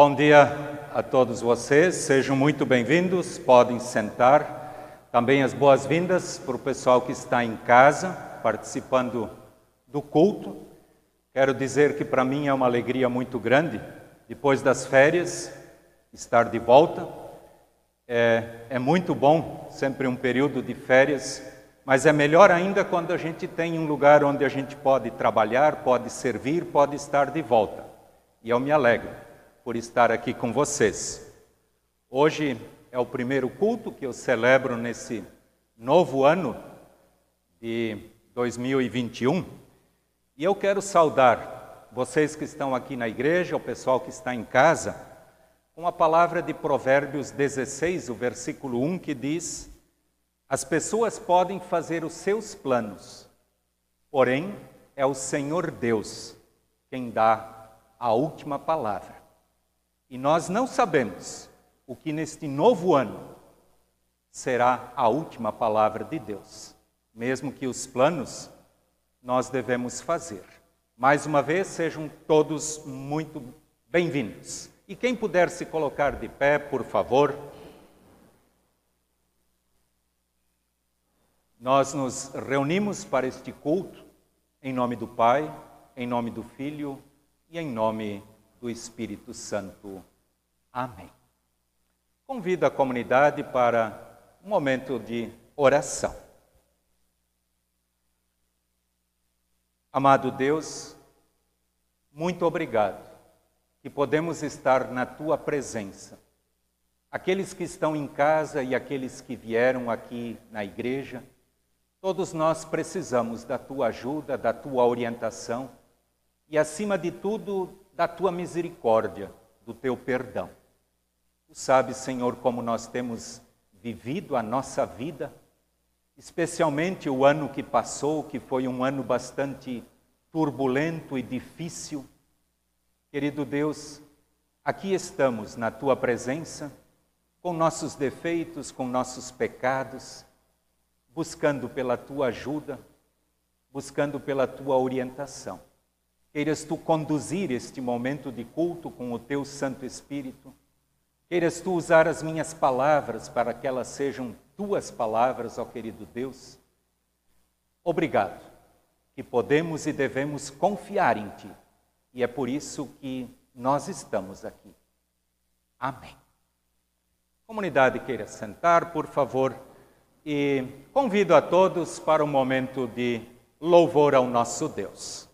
Bom dia a todos vocês, sejam muito bem-vindos, podem sentar. Também as boas-vindas para o pessoal que está em casa, participando do culto. Quero dizer que para mim é uma alegria muito grande, depois das férias, estar de volta. É, é muito bom, sempre um período de férias, mas é melhor ainda quando a gente tem um lugar onde a gente pode trabalhar, pode servir, pode estar de volta. E eu me alegro por estar aqui com vocês. Hoje é o primeiro culto que eu celebro nesse novo ano de 2021 e eu quero saudar vocês que estão aqui na igreja, o pessoal que está em casa, com a palavra de Provérbios 16, o versículo 1 que diz: As pessoas podem fazer os seus planos, porém é o Senhor Deus quem dá a última palavra. E nós não sabemos o que neste novo ano será a última palavra de Deus, mesmo que os planos nós devemos fazer. Mais uma vez, sejam todos muito bem-vindos. E quem puder se colocar de pé, por favor. Nós nos reunimos para este culto em nome do Pai, em nome do Filho e em nome do Espírito Santo. Amém. Convido a comunidade para um momento de oração. Amado Deus, muito obrigado que podemos estar na tua presença. Aqueles que estão em casa e aqueles que vieram aqui na igreja, todos nós precisamos da tua ajuda, da tua orientação e, acima de tudo, da tua misericórdia, do teu perdão. Tu sabes, Senhor, como nós temos vivido a nossa vida especialmente o ano que passou, que foi um ano bastante turbulento e difícil. Querido Deus, aqui estamos na tua presença, com nossos defeitos, com nossos pecados, buscando pela tua ajuda, buscando pela tua orientação. Queiras tu conduzir este momento de culto com o teu Santo Espírito. Queiras tu usar as minhas palavras para que elas sejam tuas palavras, ó querido Deus. Obrigado, que podemos e devemos confiar em Ti, e é por isso que nós estamos aqui. Amém. Comunidade queira sentar, por favor, e convido a todos para um momento de louvor ao nosso Deus.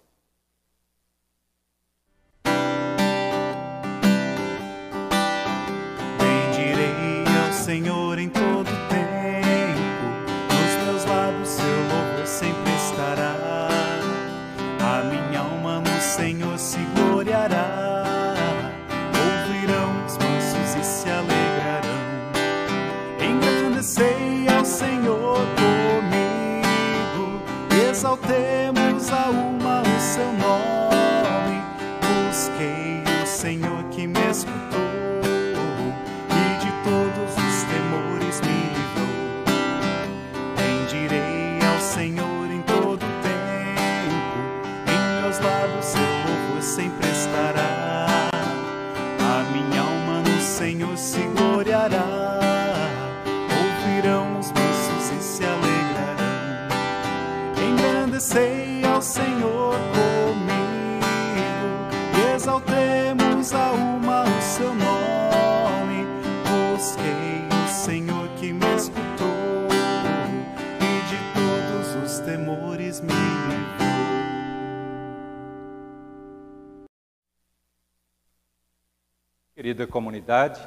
Querida comunidade,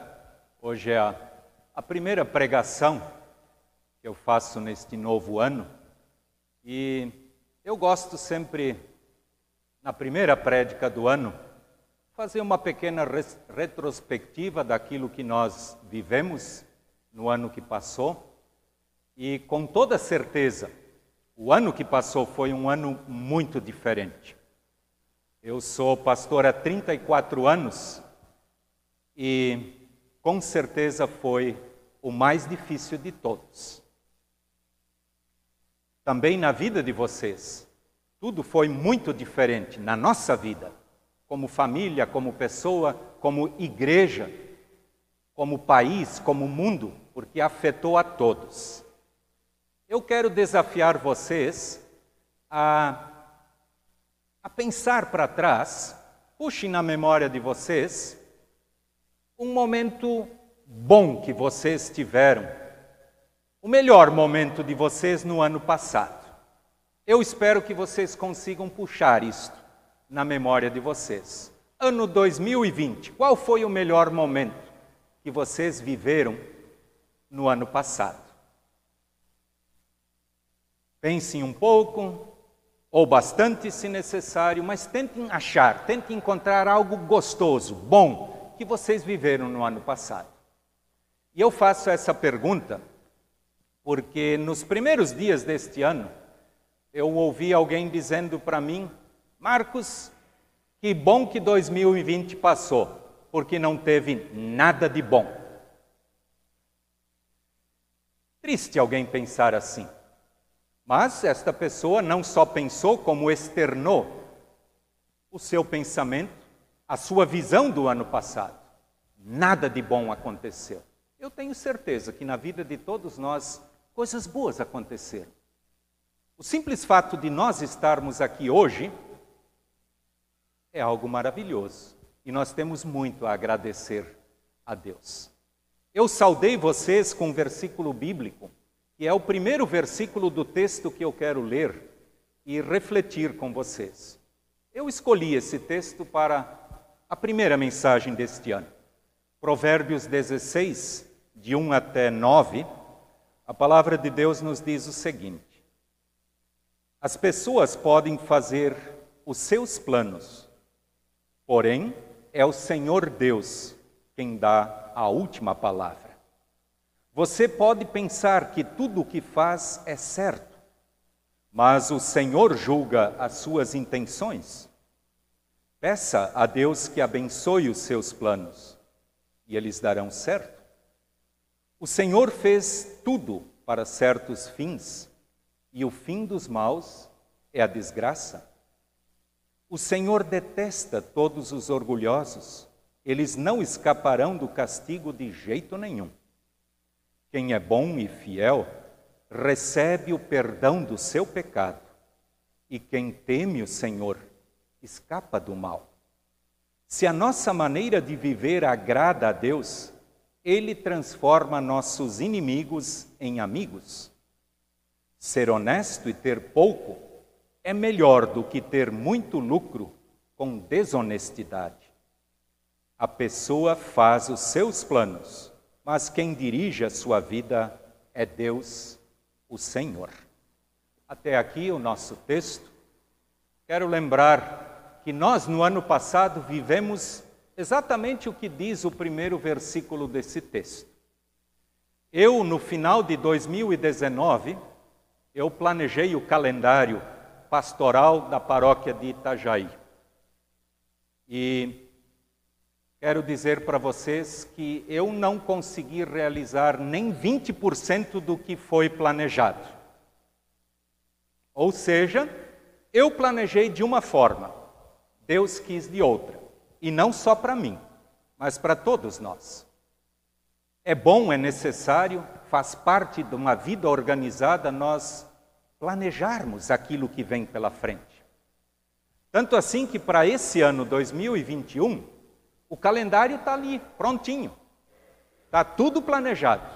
hoje é a, a primeira pregação que eu faço neste novo ano e eu gosto sempre, na primeira prédica do ano, fazer uma pequena retrospectiva daquilo que nós vivemos no ano que passou. E com toda certeza, o ano que passou foi um ano muito diferente. Eu sou pastor há 34 anos e com certeza foi o mais difícil de todos também na vida de vocês. Tudo foi muito diferente na nossa vida, como família, como pessoa, como igreja, como país, como mundo, porque afetou a todos. Eu quero desafiar vocês a, a pensar para trás, puxem na memória de vocês um momento bom que vocês tiveram, o melhor momento de vocês no ano passado. Eu espero que vocês consigam puxar isto na memória de vocês. Ano 2020, qual foi o melhor momento que vocês viveram no ano passado? Pensem um pouco, ou bastante se necessário, mas tentem achar, tentem encontrar algo gostoso, bom, que vocês viveram no ano passado. E eu faço essa pergunta porque nos primeiros dias deste ano, eu ouvi alguém dizendo para mim: Marcos, que bom que 2020 passou, porque não teve nada de bom. Triste alguém pensar assim. Mas esta pessoa não só pensou, como externou o seu pensamento, a sua visão do ano passado. Nada de bom aconteceu. Eu tenho certeza que na vida de todos nós coisas boas aconteceram. O simples fato de nós estarmos aqui hoje é algo maravilhoso e nós temos muito a agradecer a Deus. Eu saudei vocês com um versículo bíblico, que é o primeiro versículo do texto que eu quero ler e refletir com vocês. Eu escolhi esse texto para a primeira mensagem deste ano. Provérbios 16, de 1 até 9, a palavra de Deus nos diz o seguinte: as pessoas podem fazer os seus planos, porém é o Senhor Deus quem dá a última palavra. Você pode pensar que tudo o que faz é certo, mas o Senhor julga as suas intenções. Peça a Deus que abençoe os seus planos e eles darão certo. O Senhor fez tudo para certos fins e o fim dos maus é a desgraça. O Senhor detesta todos os orgulhosos, eles não escaparão do castigo de jeito nenhum. Quem é bom e fiel recebe o perdão do seu pecado, e quem teme o Senhor escapa do mal. Se a nossa maneira de viver agrada a Deus, Ele transforma nossos inimigos em amigos. Ser honesto e ter pouco é melhor do que ter muito lucro com desonestidade. A pessoa faz os seus planos, mas quem dirige a sua vida é Deus, o Senhor. Até aqui o nosso texto. Quero lembrar que nós, no ano passado, vivemos exatamente o que diz o primeiro versículo desse texto. Eu, no final de 2019, eu planejei o calendário pastoral da paróquia de Itajaí. E quero dizer para vocês que eu não consegui realizar nem 20% do que foi planejado. Ou seja, eu planejei de uma forma, Deus quis de outra. E não só para mim, mas para todos nós. É bom, é necessário, faz parte de uma vida organizada nós planejarmos aquilo que vem pela frente. Tanto assim que para esse ano 2021, o calendário está ali, prontinho. Está tudo planejado.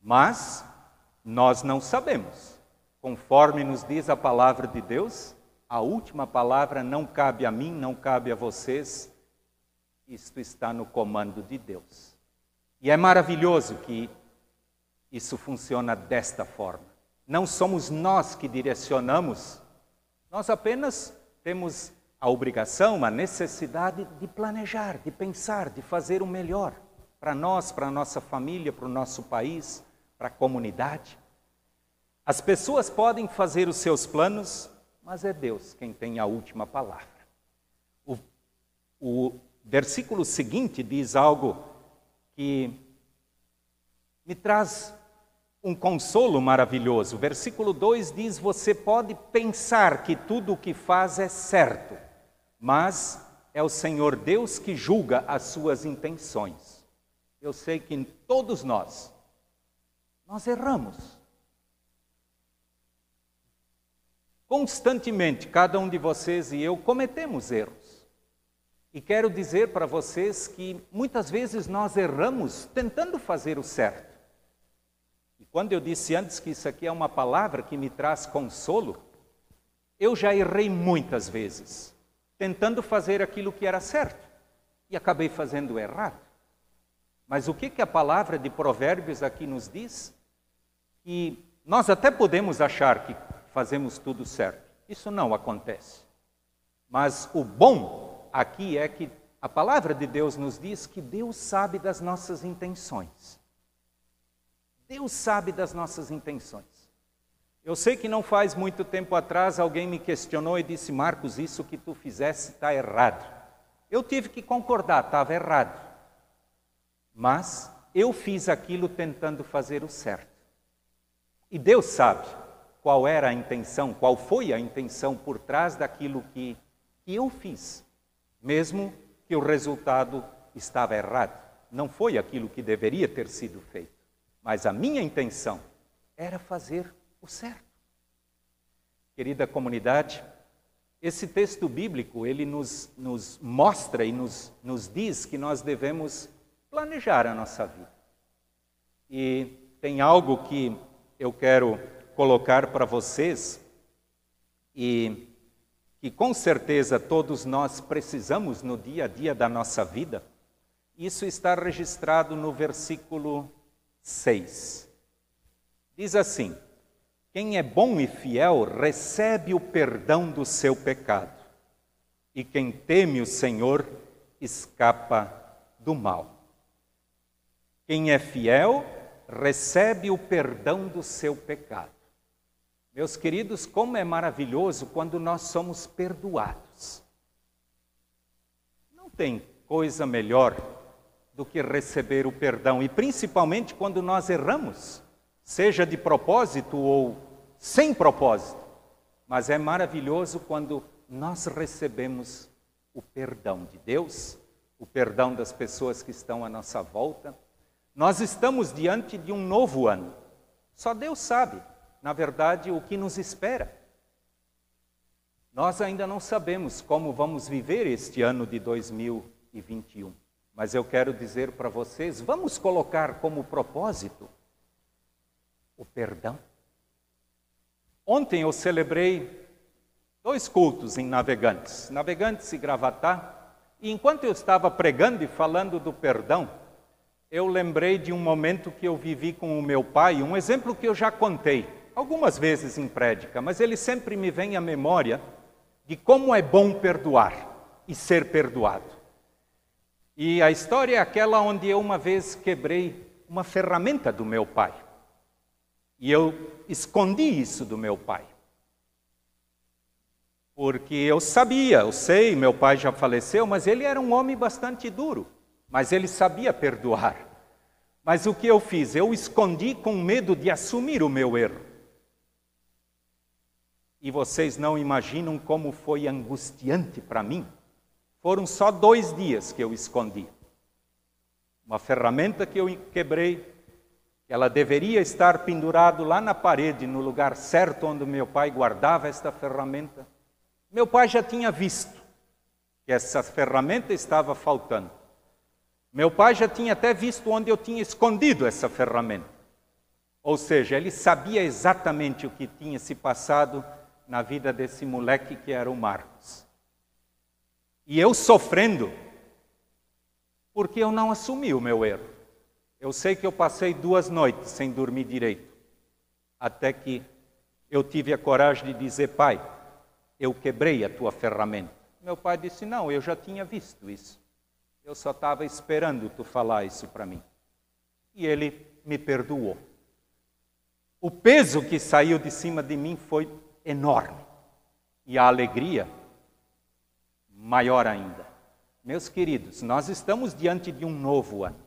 Mas nós não sabemos. Conforme nos diz a palavra de Deus, a última palavra não cabe a mim, não cabe a vocês. Isto está no comando de Deus. E é maravilhoso que isso funciona desta forma. Não somos nós que direcionamos, nós apenas temos a obrigação, a necessidade de planejar, de pensar, de fazer o melhor para nós, para a nossa família, para o nosso país, para a comunidade. As pessoas podem fazer os seus planos, mas é Deus quem tem a última palavra. O, o versículo seguinte diz algo que me traz um consolo maravilhoso. Versículo 2 diz: Você pode pensar que tudo o que faz é certo, mas é o Senhor Deus que julga as suas intenções. Eu sei que todos nós, nós erramos. Constantemente, cada um de vocês e eu cometemos erros. E quero dizer para vocês que muitas vezes nós erramos tentando fazer o certo. E quando eu disse antes que isso aqui é uma palavra que me traz consolo, eu já errei muitas vezes tentando fazer aquilo que era certo e acabei fazendo errado. Mas o que, que a palavra de Provérbios aqui nos diz? Que nós até podemos achar que fazemos tudo certo. Isso não acontece. Mas o bom aqui é que a palavra de Deus nos diz que Deus sabe das nossas intenções. Deus sabe das nossas intenções. Eu sei que não faz muito tempo atrás alguém me questionou e disse: Marcos, isso que tu fizesse está errado. Eu tive que concordar, estava errado. Mas eu fiz aquilo tentando fazer o certo. E Deus sabe qual era a intenção, qual foi a intenção por trás daquilo que, que eu fiz, mesmo que o resultado estava errado. Não foi aquilo que deveria ter sido feito, mas a minha intenção era fazer o certo. Querida comunidade, esse texto bíblico, ele nos, nos mostra e nos, nos diz que nós devemos planejar a nossa vida. E tem algo que eu quero colocar para vocês e que com certeza todos nós precisamos no dia a dia da nossa vida. Isso está registrado no versículo 6. Diz assim: quem é bom e fiel recebe o perdão do seu pecado, e quem teme o Senhor escapa do mal. Quem é fiel recebe o perdão do seu pecado. Meus queridos, como é maravilhoso quando nós somos perdoados. Não tem coisa melhor do que receber o perdão, e principalmente quando nós erramos seja de propósito ou sem propósito. Mas é maravilhoso quando nós recebemos o perdão de Deus, o perdão das pessoas que estão à nossa volta. Nós estamos diante de um novo ano. Só Deus sabe, na verdade, o que nos espera. Nós ainda não sabemos como vamos viver este ano de 2021, mas eu quero dizer para vocês: vamos colocar como propósito o perdão. Ontem eu celebrei dois cultos em Navegantes, Navegantes e Gravatá, e enquanto eu estava pregando e falando do perdão, eu lembrei de um momento que eu vivi com o meu pai, um exemplo que eu já contei algumas vezes em prédica, mas ele sempre me vem à memória de como é bom perdoar e ser perdoado. E a história é aquela onde eu uma vez quebrei uma ferramenta do meu pai. E eu escondi isso do meu pai. Porque eu sabia, eu sei, meu pai já faleceu, mas ele era um homem bastante duro. Mas ele sabia perdoar. Mas o que eu fiz? Eu escondi com medo de assumir o meu erro. E vocês não imaginam como foi angustiante para mim. Foram só dois dias que eu escondi. Uma ferramenta que eu quebrei, ela deveria estar pendurado lá na parede, no lugar certo onde meu pai guardava esta ferramenta. Meu pai já tinha visto que essa ferramenta estava faltando. Meu pai já tinha até visto onde eu tinha escondido essa ferramenta. Ou seja, ele sabia exatamente o que tinha se passado na vida desse moleque que era o Marcos. E eu sofrendo, porque eu não assumi o meu erro. Eu sei que eu passei duas noites sem dormir direito, até que eu tive a coragem de dizer, pai, eu quebrei a tua ferramenta. Meu pai disse, não, eu já tinha visto isso. Eu só estava esperando tu falar isso para mim. E ele me perdoou. O peso que saiu de cima de mim foi enorme. E a alegria, maior ainda. Meus queridos, nós estamos diante de um novo ano.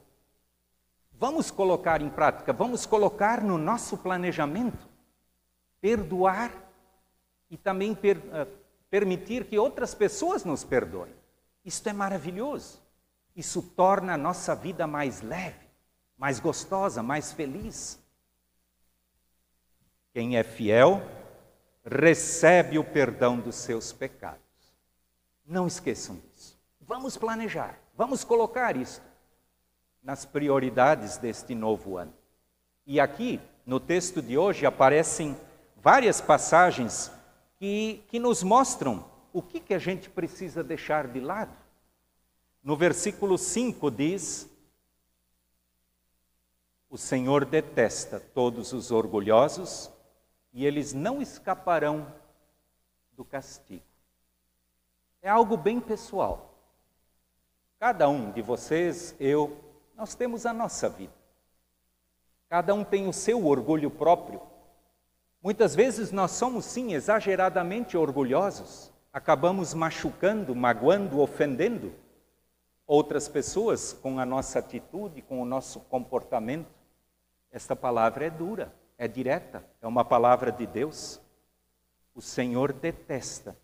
Vamos colocar em prática, vamos colocar no nosso planejamento, perdoar e também per, uh, permitir que outras pessoas nos perdoem. Isto é maravilhoso. Isso torna a nossa vida mais leve, mais gostosa, mais feliz. Quem é fiel recebe o perdão dos seus pecados. Não esqueçam disso. Vamos planejar, vamos colocar isso nas prioridades deste novo ano. E aqui, no texto de hoje, aparecem várias passagens que, que nos mostram o que, que a gente precisa deixar de lado. No versículo 5 diz: O Senhor detesta todos os orgulhosos e eles não escaparão do castigo. É algo bem pessoal. Cada um de vocês, eu, nós temos a nossa vida. Cada um tem o seu orgulho próprio. Muitas vezes nós somos, sim, exageradamente orgulhosos, acabamos machucando, magoando, ofendendo outras pessoas com a nossa atitude, com o nosso comportamento. Esta palavra é dura é direta, é uma palavra de Deus. O Senhor detesta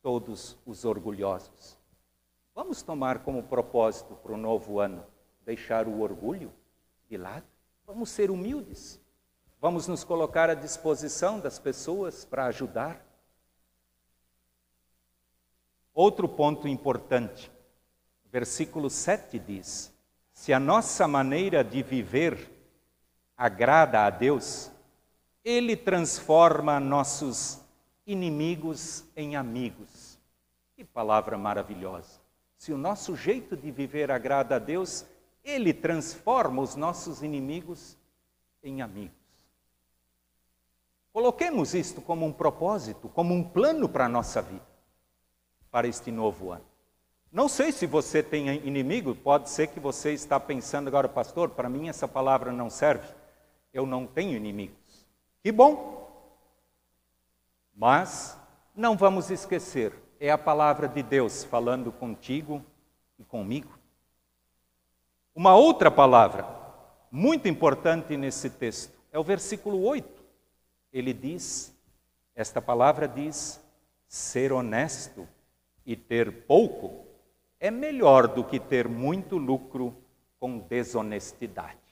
todos os orgulhosos. Vamos tomar como propósito para o novo ano deixar o orgulho de lado? Vamos ser humildes. Vamos nos colocar à disposição das pessoas para ajudar. Outro ponto importante. Versículo 7 diz: Se a nossa maneira de viver agrada a Deus, ele transforma nossos inimigos em amigos. Que palavra maravilhosa! Se o nosso jeito de viver agrada a Deus, Ele transforma os nossos inimigos em amigos. Coloquemos isto como um propósito, como um plano para a nossa vida, para este novo ano. Não sei se você tem inimigo, pode ser que você está pensando agora, pastor, para mim essa palavra não serve. Eu não tenho inimigo. Que bom! Mas não vamos esquecer, é a palavra de Deus falando contigo e comigo. Uma outra palavra muito importante nesse texto é o versículo 8. Ele diz: esta palavra diz, ser honesto e ter pouco é melhor do que ter muito lucro com desonestidade.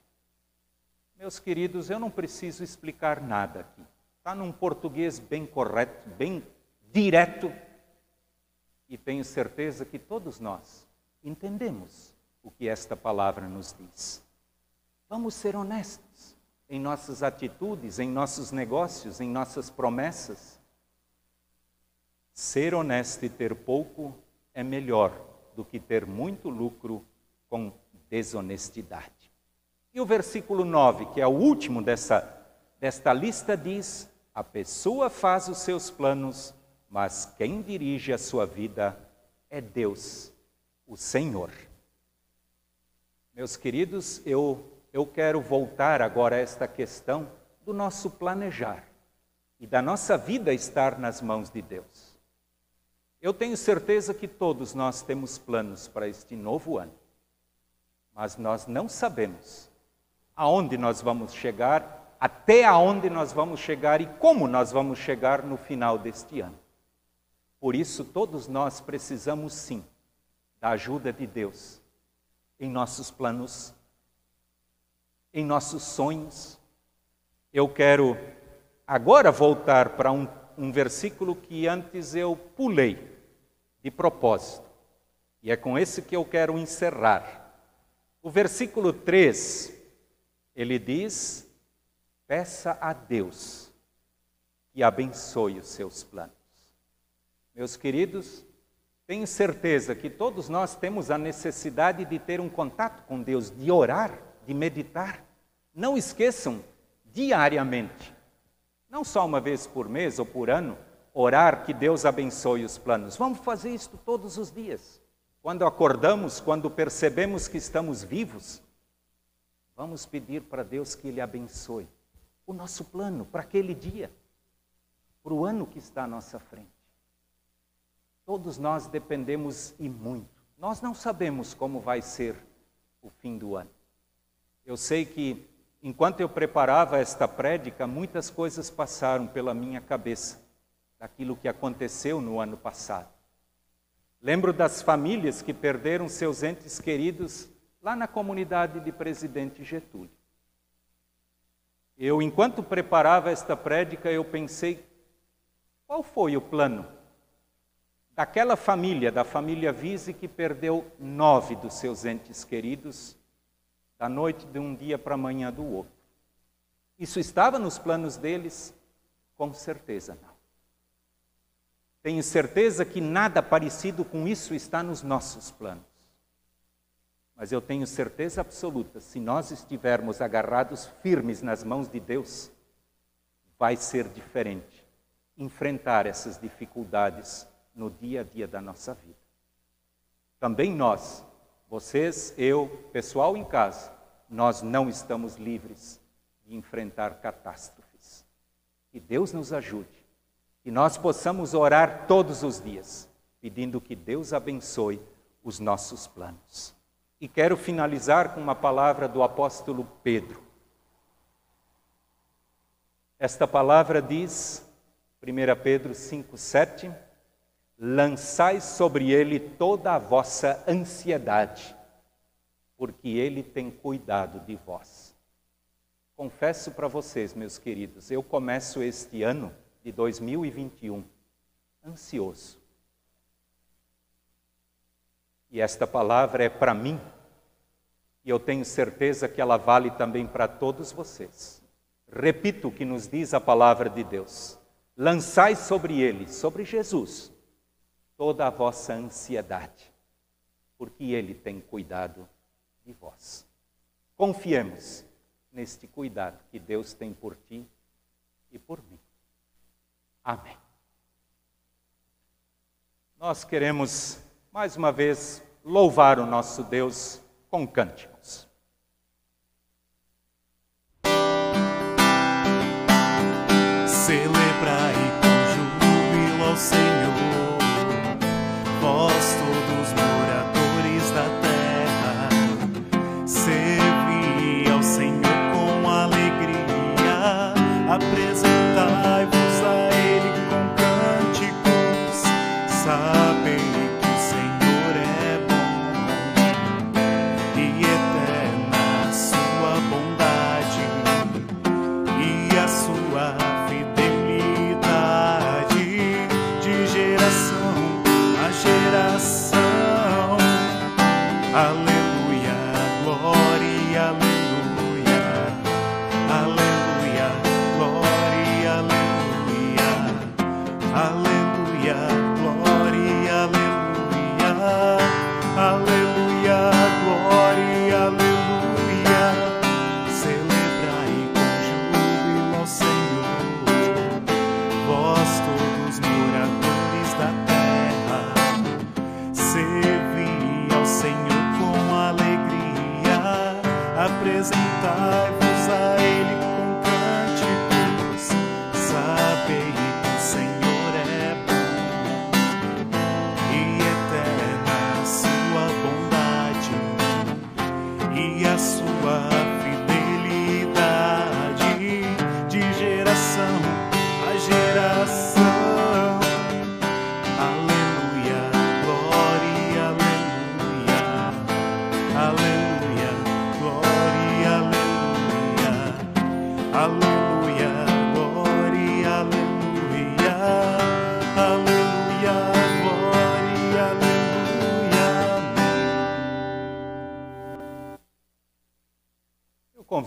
Meus queridos, eu não preciso explicar nada aqui. Está num português bem correto, bem direto. E tenho certeza que todos nós entendemos o que esta palavra nos diz. Vamos ser honestos em nossas atitudes, em nossos negócios, em nossas promessas. Ser honesto e ter pouco é melhor do que ter muito lucro com desonestidade. E o versículo 9, que é o último dessa, desta lista, diz: A pessoa faz os seus planos, mas quem dirige a sua vida é Deus, o Senhor. Meus queridos, eu, eu quero voltar agora a esta questão do nosso planejar e da nossa vida estar nas mãos de Deus. Eu tenho certeza que todos nós temos planos para este novo ano, mas nós não sabemos aonde nós vamos chegar, até aonde nós vamos chegar e como nós vamos chegar no final deste ano. Por isso, todos nós precisamos sim da ajuda de Deus em nossos planos, em nossos sonhos. Eu quero agora voltar para um, um versículo que antes eu pulei de propósito, e é com esse que eu quero encerrar. O versículo 3 ele diz: peça a Deus que abençoe os seus planos. Meus queridos, tenho certeza que todos nós temos a necessidade de ter um contato com Deus, de orar, de meditar. Não esqueçam, diariamente, não só uma vez por mês ou por ano, orar que Deus abençoe os planos. Vamos fazer isso todos os dias. Quando acordamos, quando percebemos que estamos vivos, Vamos pedir para Deus que Ele abençoe o nosso plano para aquele dia, para o ano que está à nossa frente. Todos nós dependemos e muito. Nós não sabemos como vai ser o fim do ano. Eu sei que, enquanto eu preparava esta prédica, muitas coisas passaram pela minha cabeça daquilo que aconteceu no ano passado. Lembro das famílias que perderam seus entes queridos lá na comunidade de Presidente Getúlio. Eu, enquanto preparava esta prédica, eu pensei, qual foi o plano daquela família, da família Vise, que perdeu nove dos seus entes queridos da noite de um dia para a manhã do outro? Isso estava nos planos deles? Com certeza não. Tenho certeza que nada parecido com isso está nos nossos planos. Mas eu tenho certeza absoluta, se nós estivermos agarrados firmes nas mãos de Deus, vai ser diferente enfrentar essas dificuldades no dia a dia da nossa vida. Também nós, vocês, eu, pessoal em casa, nós não estamos livres de enfrentar catástrofes. Que Deus nos ajude, que nós possamos orar todos os dias, pedindo que Deus abençoe os nossos planos. E quero finalizar com uma palavra do apóstolo Pedro. Esta palavra diz, 1 Pedro 5, 7, lançai sobre ele toda a vossa ansiedade, porque ele tem cuidado de vós. Confesso para vocês, meus queridos, eu começo este ano de 2021 ansioso. E esta palavra é para mim e eu tenho certeza que ela vale também para todos vocês. Repito o que nos diz a palavra de Deus: lançai sobre ele, sobre Jesus, toda a vossa ansiedade, porque ele tem cuidado de vós. Confiemos neste cuidado que Deus tem por ti e por mim. Amém. Nós queremos mais uma vez louvar o nosso Deus com cânticos. Celebrai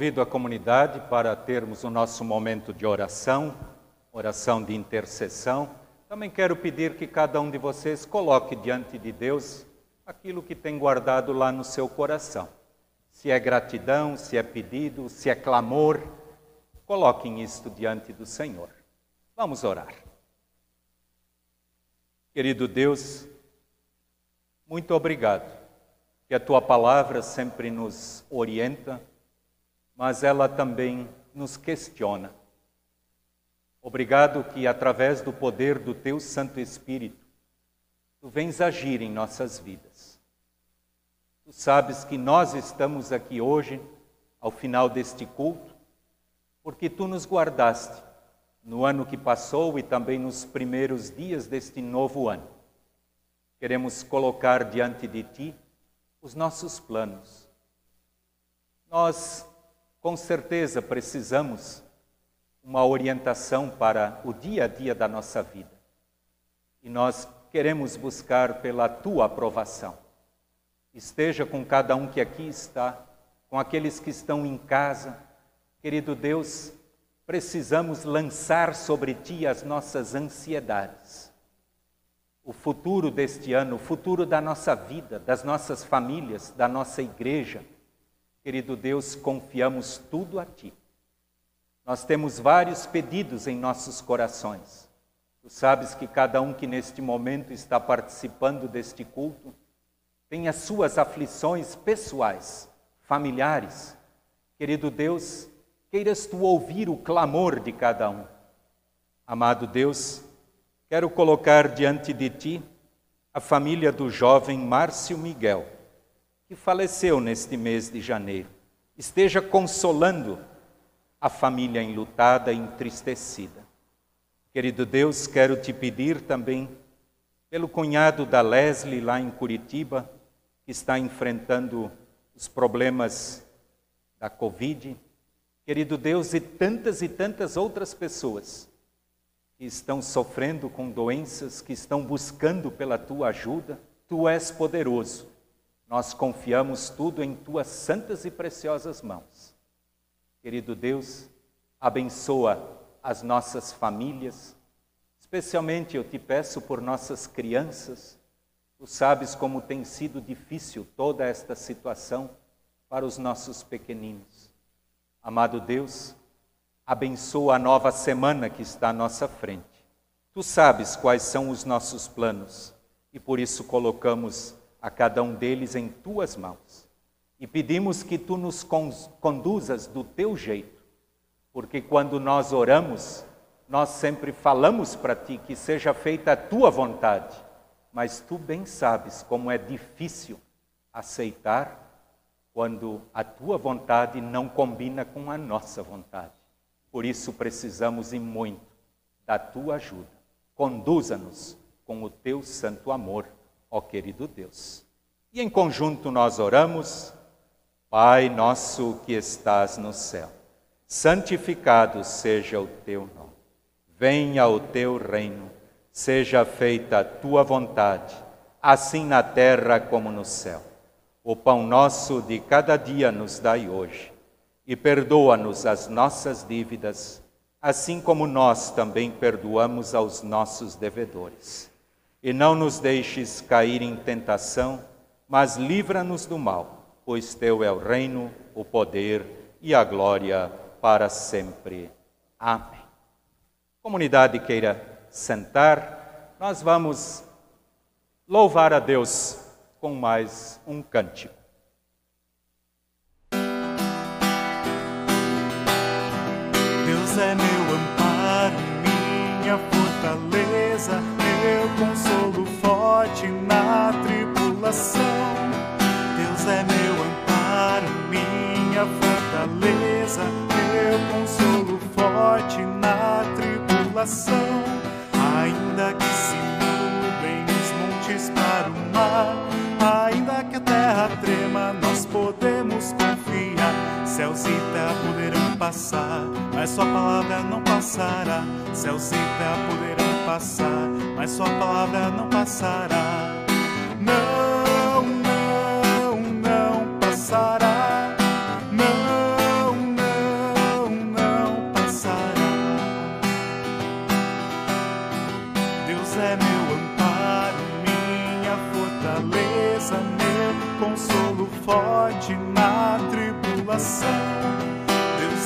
convido a comunidade para termos o nosso momento de oração, oração de intercessão. Também quero pedir que cada um de vocês coloque diante de Deus aquilo que tem guardado lá no seu coração. Se é gratidão, se é pedido, se é clamor, coloquem isto diante do Senhor. Vamos orar. Querido Deus, muito obrigado, que a tua palavra sempre nos orienta, mas ela também nos questiona. Obrigado que, através do poder do teu Santo Espírito, tu vens agir em nossas vidas. Tu sabes que nós estamos aqui hoje, ao final deste culto, porque tu nos guardaste no ano que passou e também nos primeiros dias deste novo ano. queremos colocar diante de Ti os nossos planos. Nós, com certeza, precisamos uma orientação para o dia a dia da nossa vida. E nós queremos buscar pela Tua aprovação. Esteja com cada um que aqui está, com aqueles que estão em casa. Querido Deus, precisamos lançar sobre Ti as nossas ansiedades o futuro deste ano, o futuro da nossa vida, das nossas famílias, da nossa igreja. Querido Deus, confiamos tudo a Ti. Nós temos vários pedidos em nossos corações. Tu sabes que cada um que neste momento está participando deste culto tem as suas aflições pessoais, familiares. Querido Deus, queiras tu ouvir o clamor de cada um. Amado Deus, Quero colocar diante de ti a família do jovem Márcio Miguel, que faleceu neste mês de janeiro. Esteja consolando a família enlutada e entristecida. Querido Deus, quero te pedir também pelo cunhado da Leslie lá em Curitiba, que está enfrentando os problemas da Covid. Querido Deus, e tantas e tantas outras pessoas que estão sofrendo com doenças, que estão buscando pela tua ajuda. Tu és poderoso. Nós confiamos tudo em tuas santas e preciosas mãos. Querido Deus, abençoa as nossas famílias, especialmente eu te peço por nossas crianças. Tu sabes como tem sido difícil toda esta situação para os nossos pequeninos. Amado Deus, abençoa a nova semana que está à nossa frente. Tu sabes quais são os nossos planos e por isso colocamos a cada um deles em tuas mãos. E pedimos que tu nos conduzas do teu jeito, porque quando nós oramos, nós sempre falamos para ti que seja feita a tua vontade, mas tu bem sabes como é difícil aceitar quando a tua vontade não combina com a nossa vontade. Por isso precisamos e muito da tua ajuda. Conduza-nos com o teu santo amor, ó querido Deus. E em conjunto nós oramos, Pai nosso que estás no céu, santificado seja o teu nome. Venha o teu reino, seja feita a tua vontade, assim na terra como no céu. O pão nosso de cada dia nos dai hoje e perdoa-nos as nossas dívidas, assim como nós também perdoamos aos nossos devedores. E não nos deixes cair em tentação, mas livra-nos do mal, pois teu é o reino, o poder e a glória para sempre. Amém. Comunidade queira sentar, nós vamos louvar a Deus com mais um cântico. é meu amparo, minha fortaleza, meu consolo forte na tribulação. Deus é meu amparo, minha fortaleza, meu consolo forte na tribulação. Ainda que se mudem os montes para o mar, ainda que a terra trema, nós podemos confiar. Céus e poderão passar mas sua palavra não passará. Céus e poderão passar, mas sua palavra não passará. Não,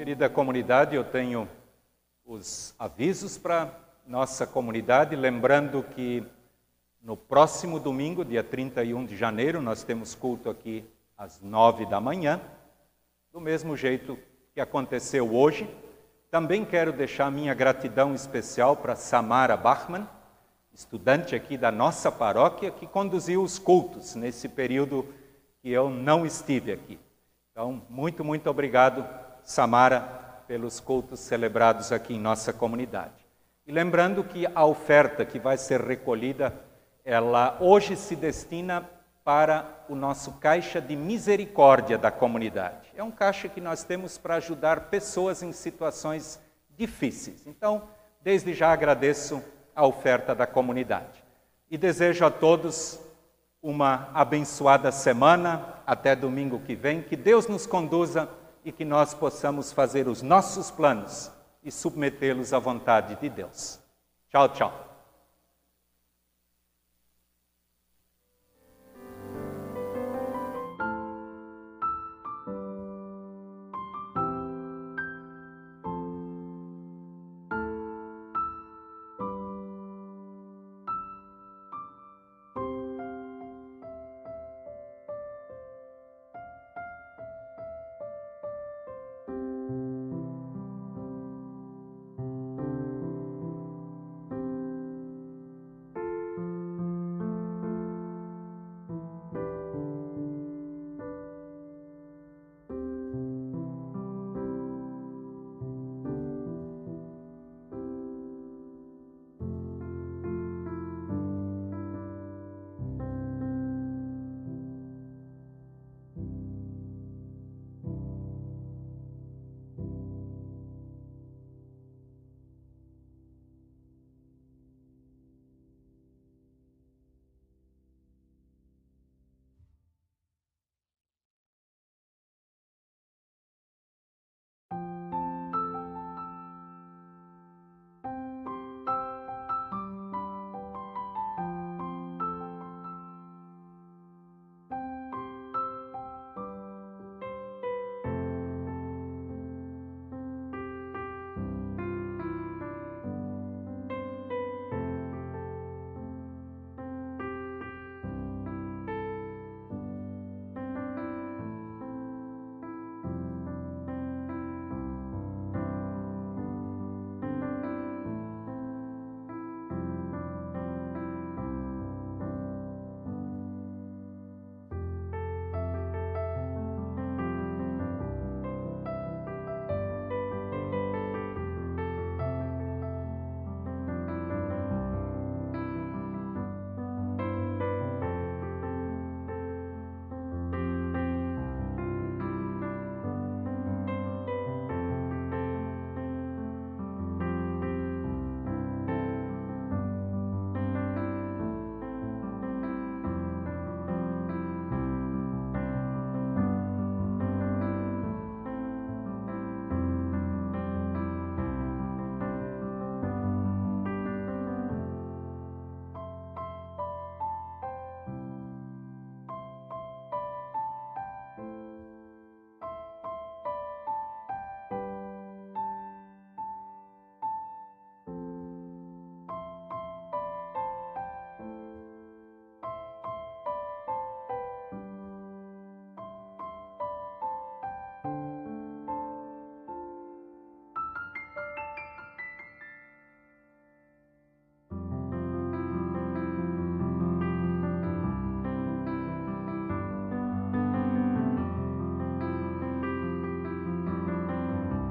Querida comunidade, eu tenho os avisos para nossa comunidade, lembrando que no próximo domingo, dia 31 de janeiro, nós temos culto aqui às nove da manhã, do mesmo jeito que aconteceu hoje. Também quero deixar minha gratidão especial para Samara Bachmann, estudante aqui da nossa paróquia, que conduziu os cultos nesse período que eu não estive aqui. Então, muito, muito obrigado, Samara, pelos cultos celebrados aqui em nossa comunidade. E lembrando que a oferta que vai ser recolhida, ela hoje se destina para o nosso caixa de misericórdia da comunidade. É um caixa que nós temos para ajudar pessoas em situações difíceis. Então, desde já agradeço a oferta da comunidade. E desejo a todos uma abençoada semana, até domingo que vem, que Deus nos conduza e que nós possamos fazer os nossos planos e submetê-los à vontade de Deus. Tchau, tchau.